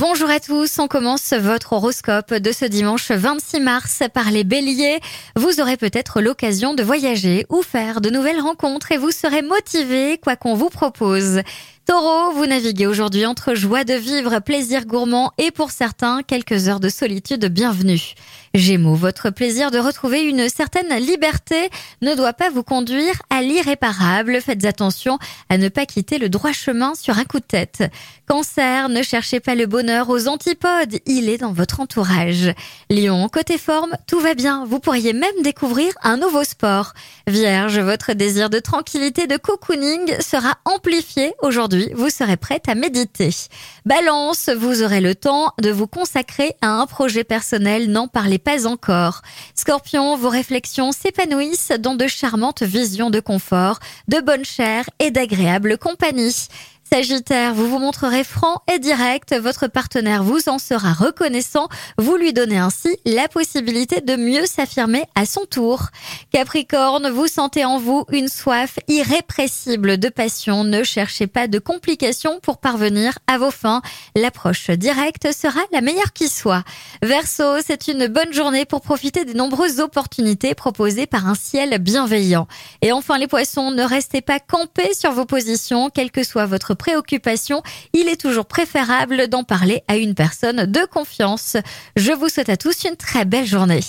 Bonjour à tous, on commence votre horoscope de ce dimanche 26 mars par les béliers. Vous aurez peut-être l'occasion de voyager ou faire de nouvelles rencontres et vous serez motivé quoi qu'on vous propose. Taureau, vous naviguez aujourd'hui entre joie de vivre, plaisir gourmand et pour certains quelques heures de solitude bienvenue. Gémeaux, votre plaisir de retrouver une certaine liberté ne doit pas vous conduire à l'irréparable. Faites attention à ne pas quitter le droit chemin sur un coup de tête. Cancer, ne cherchez pas le bonheur aux antipodes, il est dans votre entourage. Lion, côté forme, tout va bien, vous pourriez même découvrir un nouveau sport. Vierge, votre désir de tranquillité, de cocooning sera amplifié aujourd'hui, vous serez prête à méditer. Balance, vous aurez le temps de vous consacrer à un projet personnel, n'en parlez pas encore. Scorpion, vos réflexions s'épanouissent dans de charmantes visions de confort, de bonne chair et d'agréable compagnie. Sagittaire, vous vous montrerez franc et direct, votre partenaire vous en sera reconnaissant, vous lui donnez ainsi la possibilité de mieux s'affirmer à son tour. Capricorne, vous sentez en vous une soif irrépressible de passion, ne cherchez pas de complications pour parvenir à vos fins, l'approche directe sera la meilleure qui soit. Verseau, c'est une bonne journée pour profiter des nombreuses opportunités proposées par un ciel bienveillant. Et enfin les poissons, ne restez pas campés sur vos positions, quel que soit votre préoccupation, il est toujours préférable d'en parler à une personne de confiance. Je vous souhaite à tous une très belle journée.